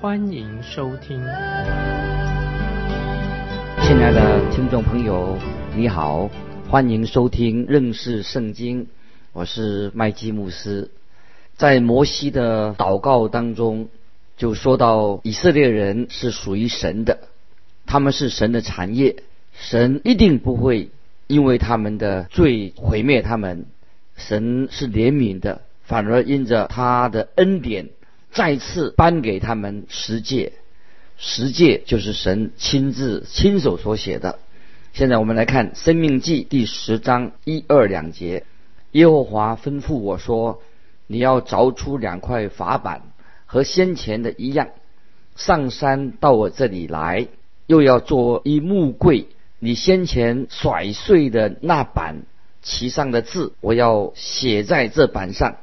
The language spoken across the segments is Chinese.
欢迎收听。亲爱的听众朋友，你好，欢迎收听认识圣经，我是麦基牧师。在摩西的祷告当中，就说到以色列人是属于神的，他们是神的产业，神一定不会因为他们的罪毁灭他们，神是怜悯的，反而因着他的恩典，再次颁给他们十诫，十诫就是神亲自亲手所写的。现在我们来看《生命记》第十章一二两节，耶和华吩咐我说。你要凿出两块法板，和先前的一样，上山到我这里来，又要做一木柜。你先前甩碎的那板，其上的字，我要写在这板上。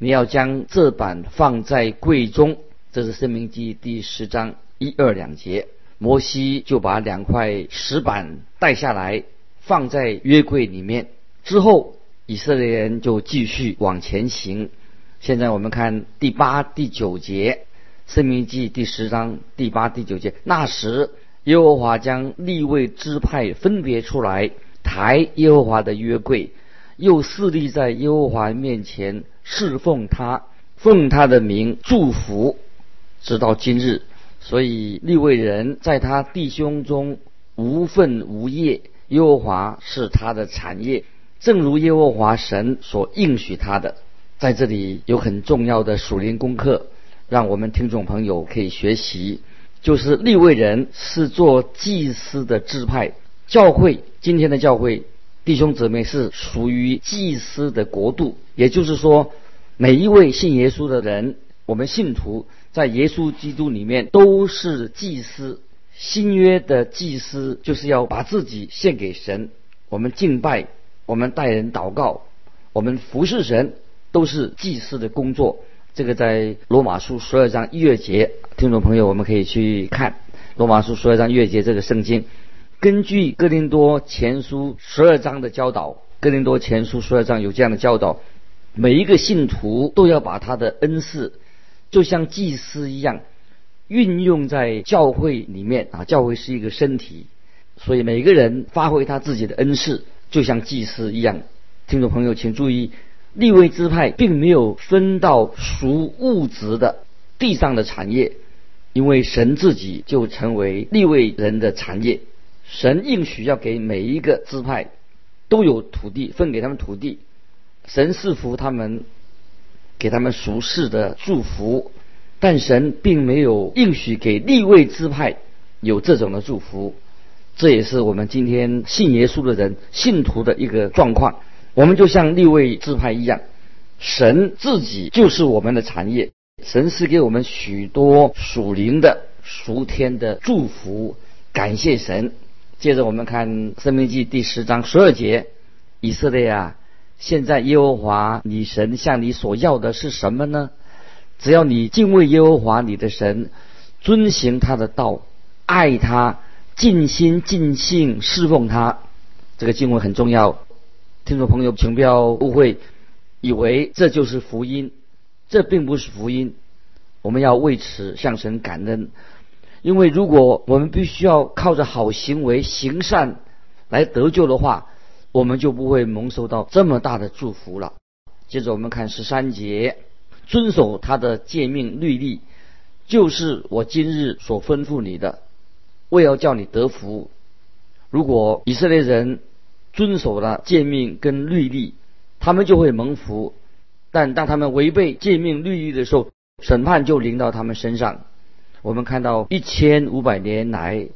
你要将这板放在柜中。这是《生命记》第十章一二两节。摩西就把两块石板带下来，放在约柜里面。之后，以色列人就继续往前行。现在我们看第八、第九节，《生命记》第十章第八、第九节。那时，耶和华将立位支派分别出来，抬耶和华的约柜，又侍立在耶和华面前侍奉他，奉他的名祝福，直到今日。所以立位人在他弟兄中无份无业，耶和华是他的产业，正如耶和华神所应许他的。在这里有很重要的属灵功课，让我们听众朋友可以学习。就是立位人是做祭司的支派，教会今天的教会弟兄姊妹是属于祭司的国度。也就是说，每一位信耶稣的人，我们信徒在耶稣基督里面都是祭司。新约的祭司就是要把自己献给神，我们敬拜，我们带人祷告，我们服侍神。都是祭司的工作，这个在罗马书十二章一月节，听众朋友我们可以去看罗马书十二章一月节这个圣经。根据哥林多前书十二章的教导，哥林多前书十二章有这样的教导：每一个信徒都要把他的恩赐，就像祭司一样，运用在教会里面啊。教会是一个身体，所以每个人发挥他自己的恩赐，就像祭司一样。听众朋友请注意。立位支派并没有分到属物质的地上的产业，因为神自己就成为立位人的产业。神应许要给每一个支派都有土地，分给他们土地。神赐福他们，给他们俗世的祝福，但神并没有应许给立位支派有这种的祝福。这也是我们今天信耶稣的人信徒的一个状况。我们就像立位支派一样，神自己就是我们的产业，神是给我们许多属灵的、属天的祝福，感谢神。接着我们看《生命记》第十章十二节：以色列啊，现在耶和华你神向你所要的是什么呢？只要你敬畏耶和华你的神，遵行他的道，爱他，尽心尽性侍奉他。这个经文很重要。听众朋友，请不要误会，以为这就是福音，这并不是福音。我们要为此向神感恩，因为如果我们必须要靠着好行为行善来得救的话，我们就不会蒙受到这么大的祝福了。接着我们看十三节，遵守他的诫命律例，就是我今日所吩咐你的，为要叫你得福。如果以色列人，遵守了诫命跟律例，他们就会蒙福；但当他们违背诫命律例的时候，审判就临到他们身上。我们看到一千五百年来，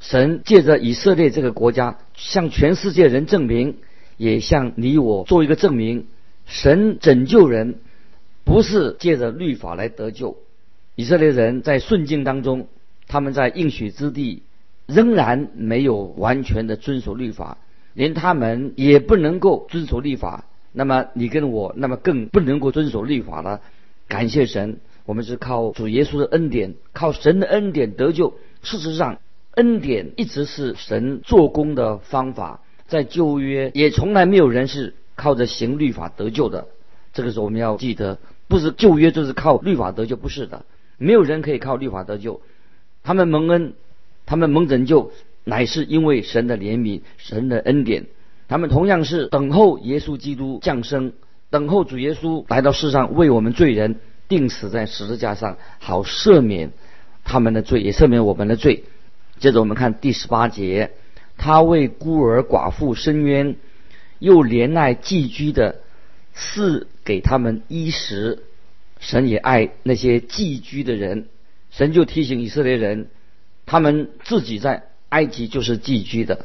神借着以色列这个国家，向全世界人证明，也向你我做一个证明：神拯救人，不是借着律法来得救。以色列人在顺境当中，他们在应许之地仍然没有完全的遵守律法，连他们也不能够遵守律法。那么你跟我，那么更不能够遵守律法了。感谢神，我们是靠主耶稣的恩典，靠神的恩典得救。事实上，恩典一直是神做工的方法，在旧约也从来没有人是靠着行律法得救的。这个时候我们要记得，不是旧约就是靠律法得救，不是的，没有人可以靠律法得救。他们蒙恩，他们蒙拯救，乃是因为神的怜悯，神的恩典。他们同样是等候耶稣基督降生，等候主耶稣来到世上为我们罪人钉死在十字架上，好赦免他们的罪，也赦免我们的罪。接着我们看第十八节，他为孤儿寡妇伸冤，又怜爱寄居的，赐给他们衣食。神也爱那些寄居的人，神就提醒以色列人，他们自己在埃及就是寄居的。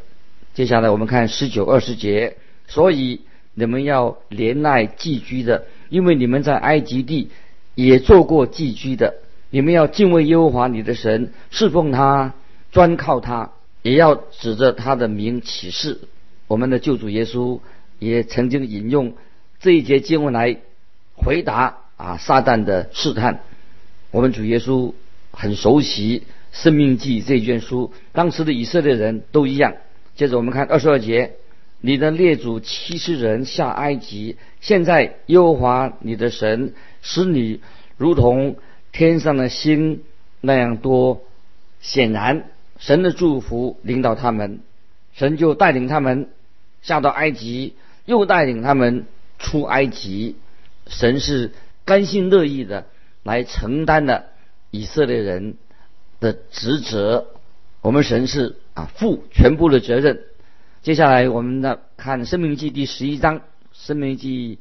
接下来我们看十九二十节，所以你们要怜爱寄居的，因为你们在埃及地也做过寄居的。你们要敬畏耶和华你的神，侍奉他，专靠他，也要指着他的名起誓。我们的救主耶稣也曾经引用这一节经文来回答啊撒旦的试探。我们主耶稣很熟悉《生命记》这卷书，当时的以色列人都一样。接着我们看二十二节，你的列祖七十人下埃及，现在耶和华你的神使你如同天上的星那样多。显然，神的祝福领导他们，神就带领他们下到埃及，又带领他们出埃及。神是甘心乐意的来承担的以色列人的职责。我们神是。啊，负全部的责任。接下来，我们呢看《生命记》第十一章，《生命记》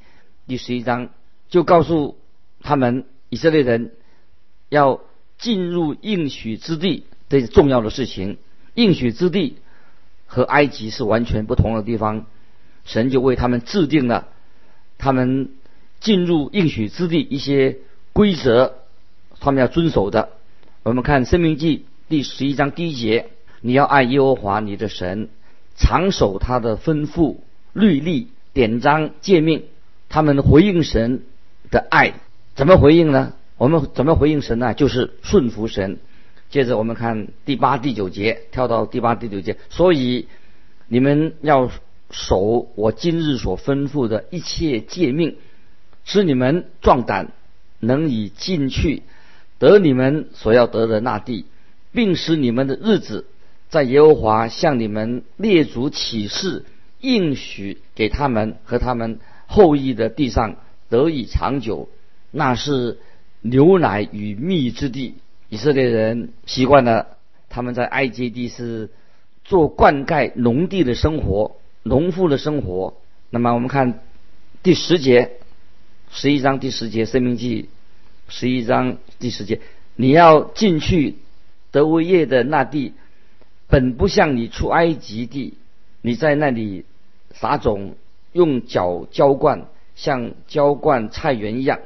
第十一章就告诉他们以色列人要进入应许之地这重要的事情。应许之地和埃及是完全不同的地方，神就为他们制定了他们进入应许之地一些规则，他们要遵守的。我们看《生命记》第十一章第一节。你要爱耶和华你的神，常守他的吩咐、律例、典章、诫命。他们回应神的爱，怎么回应呢？我们怎么回应神呢？就是顺服神。接着我们看第八、第九节，跳到第八、第九节。所以你们要守我今日所吩咐的一切诫命，使你们壮胆，能以进去得你们所要得的那地，并使你们的日子。在耶和华向你们列祖起誓应许给他们和他们后裔的地上得以长久，那是牛奶与蜜之地。以色列人习惯了他们在埃及地是做灌溉农地的生活，农夫的生活。那么我们看第十节，十一章第十节，生命记十一章第十节，你要进去德维业的那地。本不像你出埃及地，你在那里撒种，用脚浇灌，像浇灌菜园一样。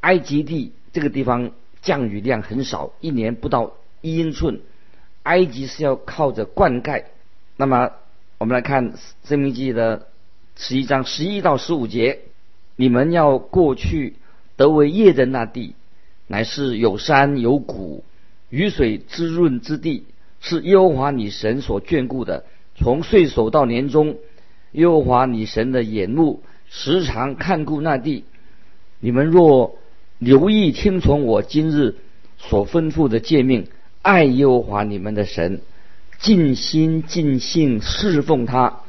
埃及地这个地方降雨量很少，一年不到一英寸。埃及是要靠着灌溉。那么我们来看《生命记》的十一章十一到十五节：你们要过去得为业的那地，乃是有山有谷，雨水滋润之地。是耶和华你神所眷顾的，从岁首到年终，耶和华你神的眼目时常看顾那地。你们若留意听从我今日所吩咐的诫命，爱耶和华你们的神，尽心尽性侍奉他，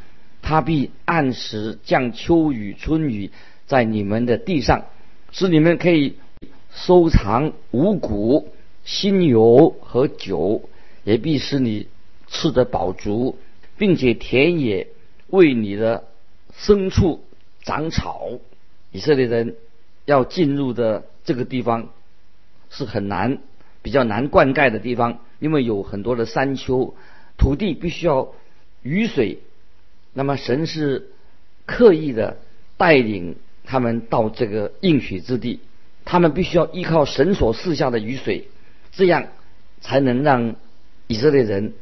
他必按时降秋雨春雨在你们的地上，使你们可以收藏五谷、新油和酒。也必使你吃得饱足，并且田野为你的牲畜长草。以色列人要进入的这个地方是很难、比较难灌溉的地方，因为有很多的山丘，土地必须要雨水。那么神是刻意的带领他们到这个应许之地，他们必须要依靠神所赐下的雨水，这样才能让以色列人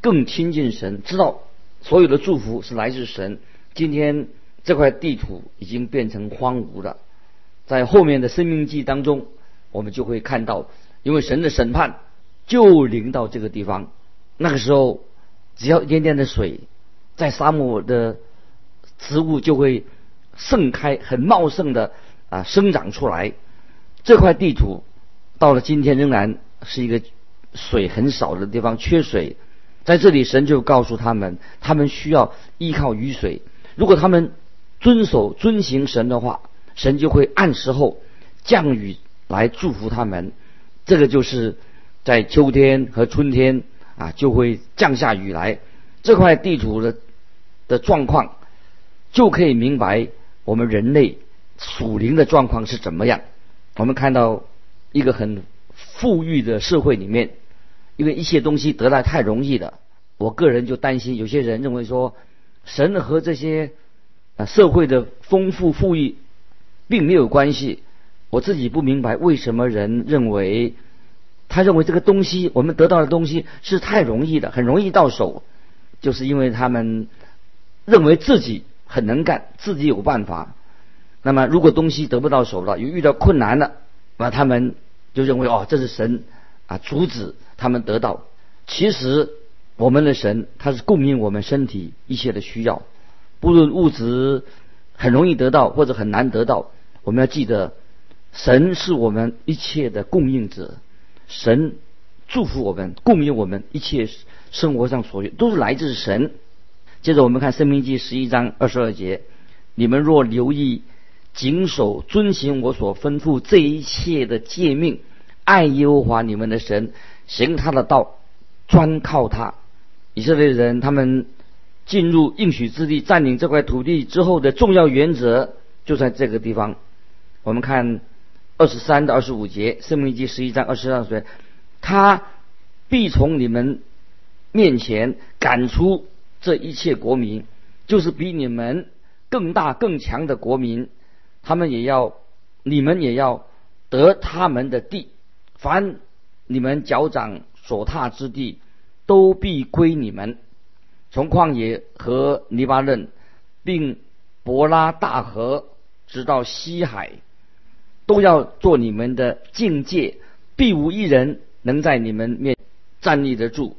更亲近神，知道所有的祝福是来自神。今天这块地图已经变成荒芜了，在后面的生命记当中，我们就会看到，因为神的审判就临到这个地方。那个时候，只要一点点的水，在沙漠的植物就会盛开，很茂盛的啊生长出来。这块地图到了今天仍然是一个水很少的地方，缺水。在这里，神就告诉他们，他们需要依靠雨水。如果他们遵守遵行神的话，神就会按时候降雨来祝福他们。这个就是在秋天和春天啊，就会降下雨来。这块地图的的状况，就可以明白我们人类属灵的状况是怎么样。我们看到一个很富裕的社会里面，因为一切东西得来太容易了，我个人就担心，有些人认为说。神和这些啊社会的丰富富裕并没有关系。我自己不明白为什么人认为他认为这个东西我们得到的东西是太容易的，很容易到手，就是因为他们认为自己很能干，自己有办法。那么如果东西得不到手了，又遇到困难了，那他们就认为哦，这是神啊阻止他们得到。其实。我们的神，他是供应我们身体一切的需要，不论物质很容易得到或者很难得到，我们要记得，神是我们一切的供应者，神祝福我们，供应我们一切生活上所需，都是来自神。接着我们看《生命记》十一章二十二节：你们若留意、谨守、遵行我所吩咐这一切的诫命，爱耶和华你们的神，行他的道，专靠他。以色列人他们进入应许之地、占领这块土地之后的重要原则就在这个地方。我们看二十三到二十五节，《生命记》十一章二十二节，他必从你们面前赶出这一切国民，就是比你们更大更强的国民，他们也要，你们也要得他们的地，凡你们脚掌所踏之地。都必归你们，从旷野和黎巴嫩，并伯拉大河，直到西海，都要做你们的境界，必无一人能在你们面站立得住。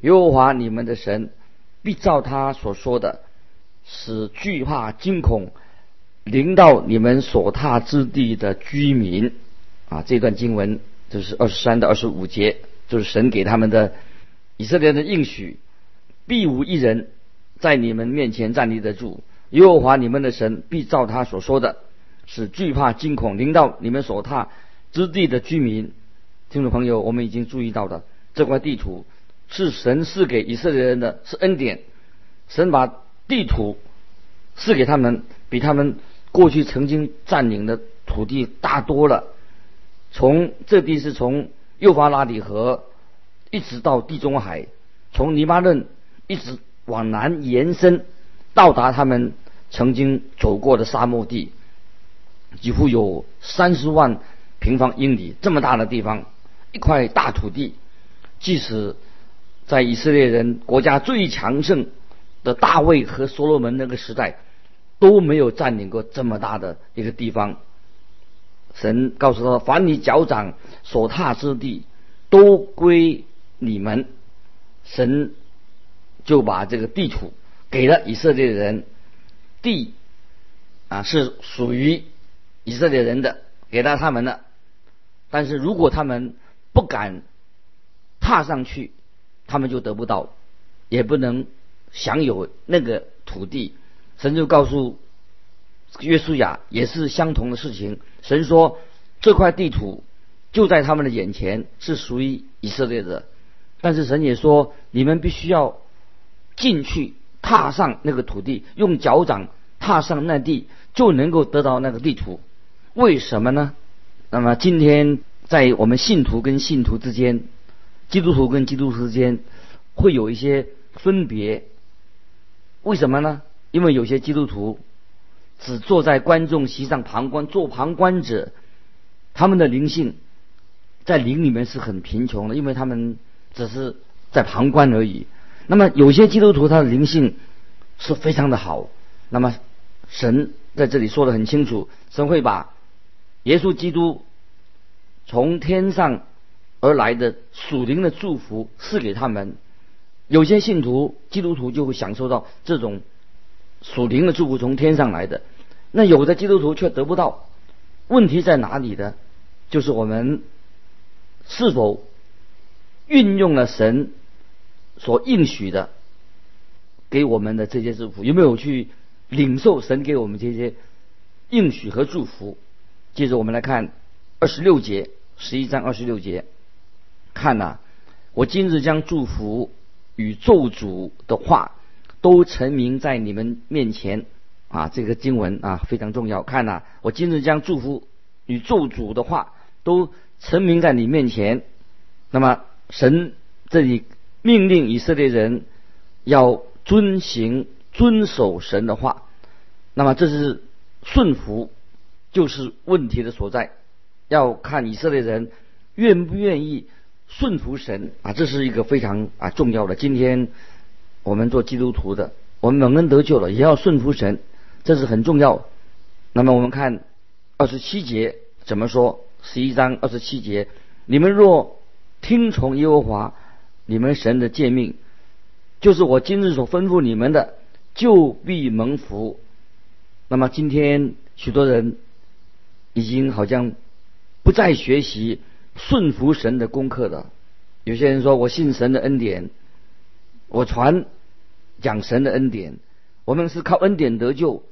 耶和华你们的神必照他所说的，使惧怕惊恐临到你们所踏之地的居民。啊，这段经文就是二十三到二十五节，就是神给他们的。以色列的应许，必无一人在你们面前站立得住。耶和华你们的神必照他所说的，使惧怕惊恐临到你们所踏之地的居民。听众朋友，我们已经注意到的这块地图是神赐给以色列人的，是恩典。神把地图赐给他们，比他们过去曾经占领的土地大多了。从这地是从幼发拉底河。一直到地中海，从黎巴嫩一直往南延伸，到达他们曾经走过的沙漠地，几乎有三十万平方英里这么大的地方，一块大土地。即使在以色列人国家最强盛的大卫和所罗门那个时代，都没有占领过这么大的一个地方。神告诉他：凡你脚掌所踏之地，都归。你们，神就把这个地图给了以色列人，地啊是属于以色列人的，给到他们的。但是如果他们不敢踏上去，他们就得不到，也不能享有那个土地。神就告诉约书亚，也是相同的事情。神说这块地图就在他们的眼前，是属于以色列的。但是神也说，你们必须要进去踏上那个土地，用脚掌踏上那地，就能够得到那个地图。为什么呢？那么今天在我们信徒跟信徒之间，基督徒跟基督徒之间会有一些分别。为什么呢？因为有些基督徒只坐在观众席上旁观，做旁观者，他们的灵性在灵里面是很贫穷的，因为他们。只是在旁观而已。那么有些基督徒他的灵性是非常的好，那么神在这里说的很清楚，神会把耶稣基督从天上而来的属灵的祝福赐给他们。有些信徒基督徒就会享受到这种属灵的祝福从天上来的，那有的基督徒却得不到。问题在哪里呢？就是我们是否运用了神所应许的给我们的这些祝福，有没有去领受神给我们这些应许和祝福？接着我们来看二十六节，十一章二十六节，看呐，我今日将祝福与咒诅的话都陈明在你们面前。啊，这个经文啊非常重要。看呐，我今日将祝福与咒诅的话都陈明在你面前。那么神这里命令以色列人要遵行、遵守神的话。那么这是顺服，就是问题的所在。要看以色列人愿不愿意顺服神啊，这是一个非常啊重要的。今天我们做基督徒的，我们蒙恩得救了，也要顺服神。这是很重要。那么我们看二十七节怎么说？十一章二十七节：你们若听从耶和华你们神的诫命，就是我今日所吩咐你们的，就必蒙福。那么今天许多人已经好像不再学习顺服神的功课了。有些人说我信神的恩典，我传讲神的恩典，我们是靠恩典得救。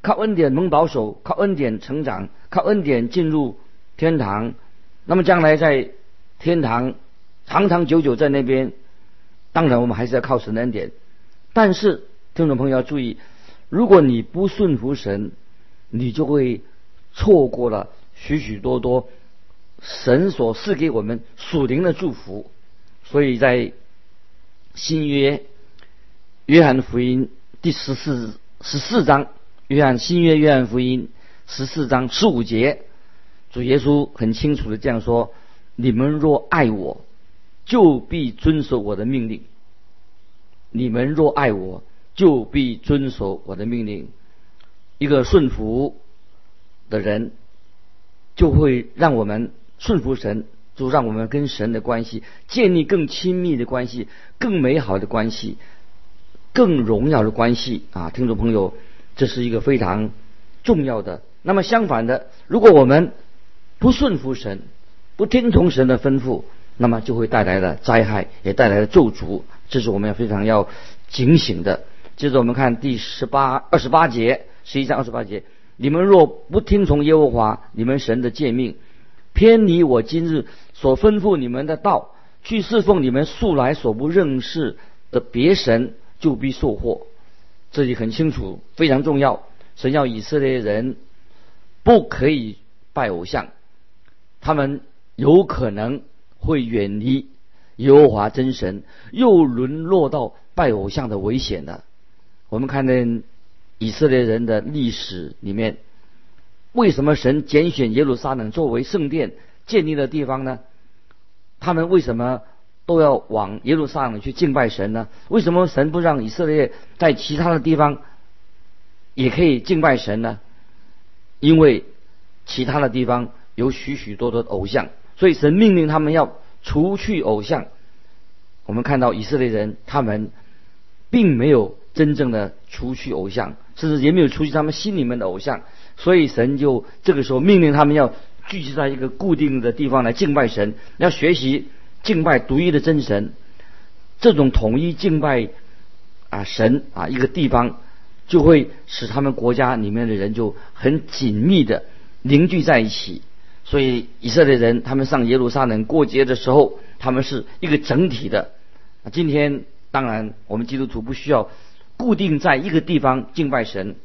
靠恩典蒙保守，靠恩典成长，靠恩典进入天堂。那么将来在天堂长长久久在那边，当然我们还是要靠神的恩典。但是听众朋友要注意，如果你不顺服神，你就会错过了许许多多神所赐给我们属灵的祝福。所以在新约约翰福音第十四十四章。约翰新约约翰福音十四章十五节，主耶稣很清楚的这样说：“你们若爱我，就必遵守我的命令。你们若爱我，就必遵守我的命令。一个顺服的人，就会让我们顺服神，就让我们跟神的关系建立更亲密的关系，更美好的关系，更荣耀的关系啊！听众朋友。”这是一个非常重要的。那么相反的，如果我们不顺服神，不听从神的吩咐，那么就会带来了灾害，也带来了咒诅。这是我们要非常要警醒的。接着我们看第十八、二十八节，十一章二十八节：你们若不听从耶和华你们神的诫命，偏离我今日所吩咐你们的道，去侍奉你们素来所不认识的别神，就必受祸。这里很清楚，非常重要。神要以色列人不可以拜偶像，他们有可能会远离耶和华真神，又沦落到拜偶像的危险的。我们看见以色列人的历史里面，为什么神拣选耶路撒冷作为圣殿建立的地方呢？他们为什么？都要往耶路撒冷去敬拜神呢？为什么神不让以色列在其他的地方也可以敬拜神呢？因为其他的地方有许许多多的偶像，所以神命令他们要除去偶像。我们看到以色列人他们并没有真正的除去偶像，甚至也没有除去他们心里面的偶像，所以神就这个时候命令他们要聚集在一个固定的地方来敬拜神，要学习。敬拜独一的真神，这种统一敬拜啊神啊一个地方，就会使他们国家里面的人就很紧密的凝聚在一起。所以以色列人他们上耶路撒冷过节的时候，他们是一个整体的。今天当然我们基督徒不需要固定在一个地方敬拜神，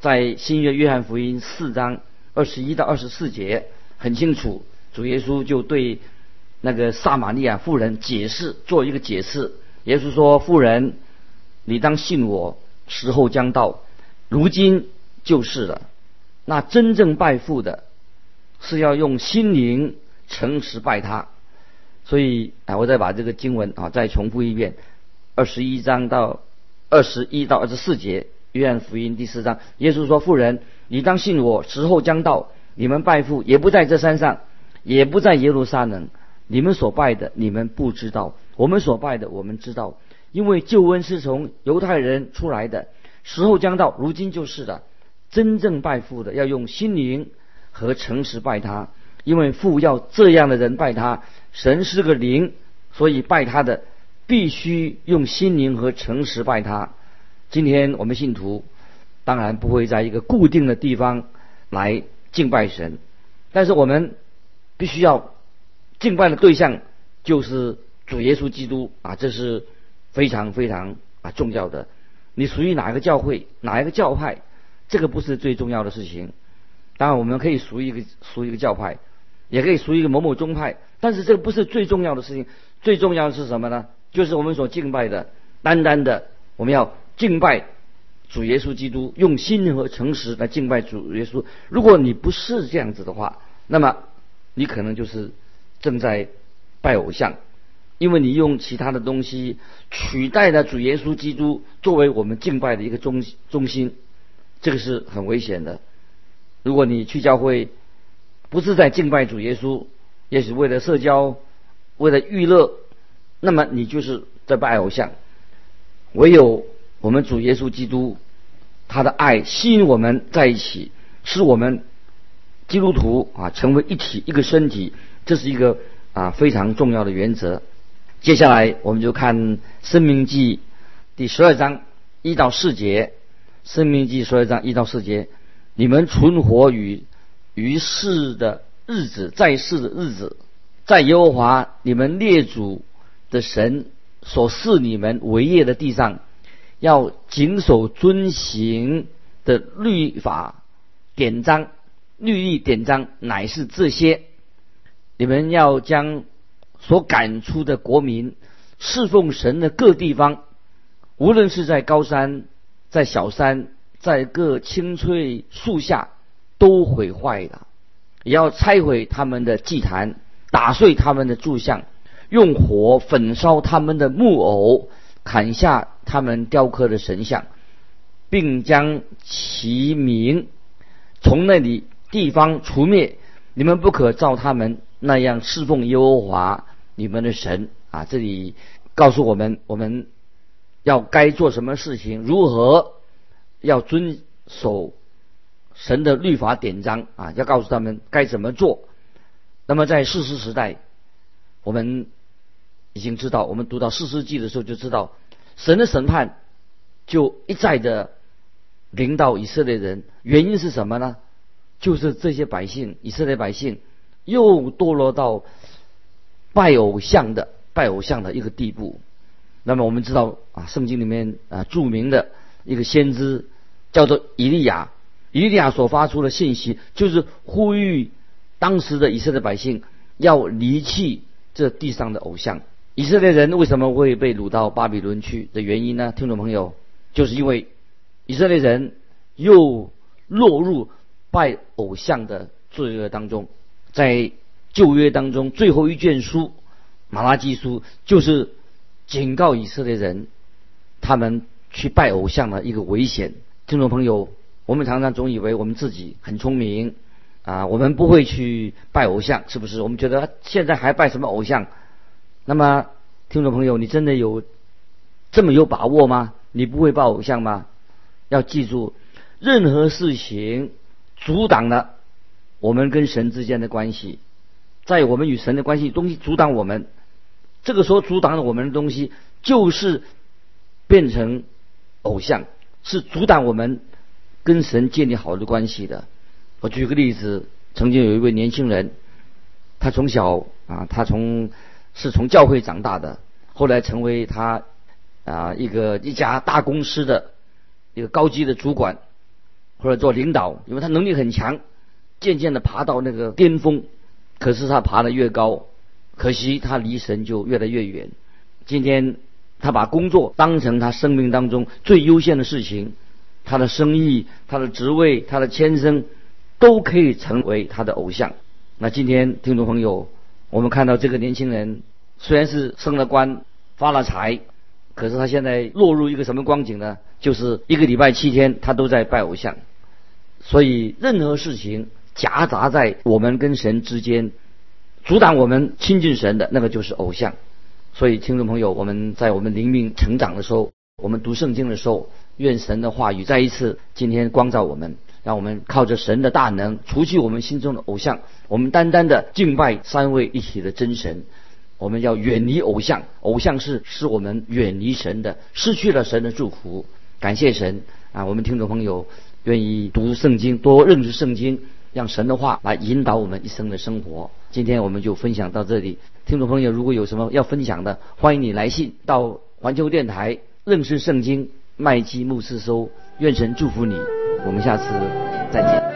在新约约翰福音四章二十一到二十四节很清楚，主耶稣就对。那个撒玛利亚妇人解释做一个解释，耶稣说：“妇人，你当信我，时候将到，如今就是了。那真正拜父的，是要用心灵诚实拜他，所以啊，我再把这个经文啊再重复一遍，二十一章到二十一到二十四节，约翰福音第四章，耶稣说：“妇人，你当信我，时候将到，你们拜父也不在这山上，也不在耶路撒冷。你们所拜的，你们不知道；我们所拜的，我们知道，因为救恩是从犹太人出来的。时候将到，如今就是了。真正拜父的，要用心灵和诚实拜他。”因为父要这样的人拜他，神是个灵，所以拜他的必须用心灵和诚实拜他。今天我们信徒当然不会在一个固定的地方来敬拜神，但是我们必须要敬拜的对象就是主耶稣基督啊，这是非常非常啊重要的。你属于哪一个教会、哪一个教派，这个不是最重要的事情。当然，我们可以属于一个属于一个教派。也可以属于一个某某宗派，但是这个不是最重要的事情。最重要的是什么呢？就是我们所敬拜的，单单的我们要敬拜主耶稣基督，用心和诚实来敬拜主耶稣。如果你不是这样子的话，那么你可能就是正在拜偶像，因为你用其他的东西取代了主耶稣基督作为我们敬拜的一个中中心，这个是很危险的。如果你去教会，不是在敬拜主耶稣，也许为了社交，为了娱乐，那么你就是在拜偶像。唯有我们主耶稣基督，他的爱吸引我们在一起，使我们基督徒啊成为一体一个身体，这是一个啊非常重要的原则。接下来我们就看《生命记》第十二章一到四节，《生命记》十二章一到四节，你们存活于。于世的日子，在世的日子，在耶和华你们列祖的神所赐你们为业的地上，要谨守遵行的律法典章、律例典章，乃是这些：你们要将所赶出的国民侍奉神的各地方，无论是在高山、在小山、在各青翠树下。都毁坏了，也要拆毁他们的祭坛，打碎他们的柱像，用火焚烧他们的木偶，砍下他们雕刻的神像，并将其名从那里地方除灭。你们不可照他们那样侍奉耶和华你们的神啊！这里告诉我们，我们要该做什么事情，如何要遵守。神的律法典章啊，要告诉他们该怎么做。那么在世师时代，我们已经知道，我们读到四世纪的时候就知道，神的审判就一再的领导以色列人。原因是什么呢？就是这些百姓，以色列百姓又堕落到拜偶像的拜偶像的一个地步。那么我们知道啊，圣经里面啊著名的一个先知叫做以利亚。以利亚所发出的信息，就是呼吁当时的以色列百姓要离弃这地上的偶像。以色列人为什么会被掳到巴比伦去的原因呢？听众朋友，就是因为以色列人又落入拜偶像的罪恶当中。在旧约当中，最后一卷书马拉基书，就是警告以色列人他们去拜偶像的一个危险。听众朋友。我们常常总以为我们自己很聪明，啊，我们不会去拜偶像，是不是？我们觉得现在还拜什么偶像？那么，听众朋友，你真的有这么有把握吗？你不会拜偶像吗？要记住，任何事情阻挡了我们跟神之间的关系，在我们与神的关系东西阻挡我们，这个时候阻挡了我们的东西，就是变成偶像，是阻挡我们。跟神建立好的关系的，我举个例子，曾经有一位年轻人，他从小啊，他从是从教会长大的，后来成为他啊一个一家大公司的一个高级的主管或者做领导，因为他能力很强，渐渐的爬到那个巅峰。可是他爬得越高，可惜他离神就越来越远。今天他把工作当成他生命当中最优先的事情。他的生意、他的职位、他的先生，都可以成为他的偶像。那今天听众朋友，我们看到这个年轻人虽然是升了官、发了财，可是他现在落入一个什么光景呢？就是一个礼拜七天他都在拜偶像。所以任何事情夹杂在我们跟神之间，阻挡我们亲近神的那个就是偶像。所以听众朋友，我们在我们灵命成长的时候，我们读圣经的时候，愿神的话语再一次今天光照我们，让我们靠着神的大能除去我们心中的偶像，我们单单的敬拜三位一体的真神。我们要远离偶像，偶像是使我们远离神的，失去了神的祝福。感谢神啊！我们听众朋友。愿意读圣经，多认识圣经，让神的话来引导我们一生的生活。今天我们就分享到这里。听众朋友，如果有什么要分享的，欢迎你来信到环球电台认识圣经麦基牧师收。愿神祝福你，我们下次再见。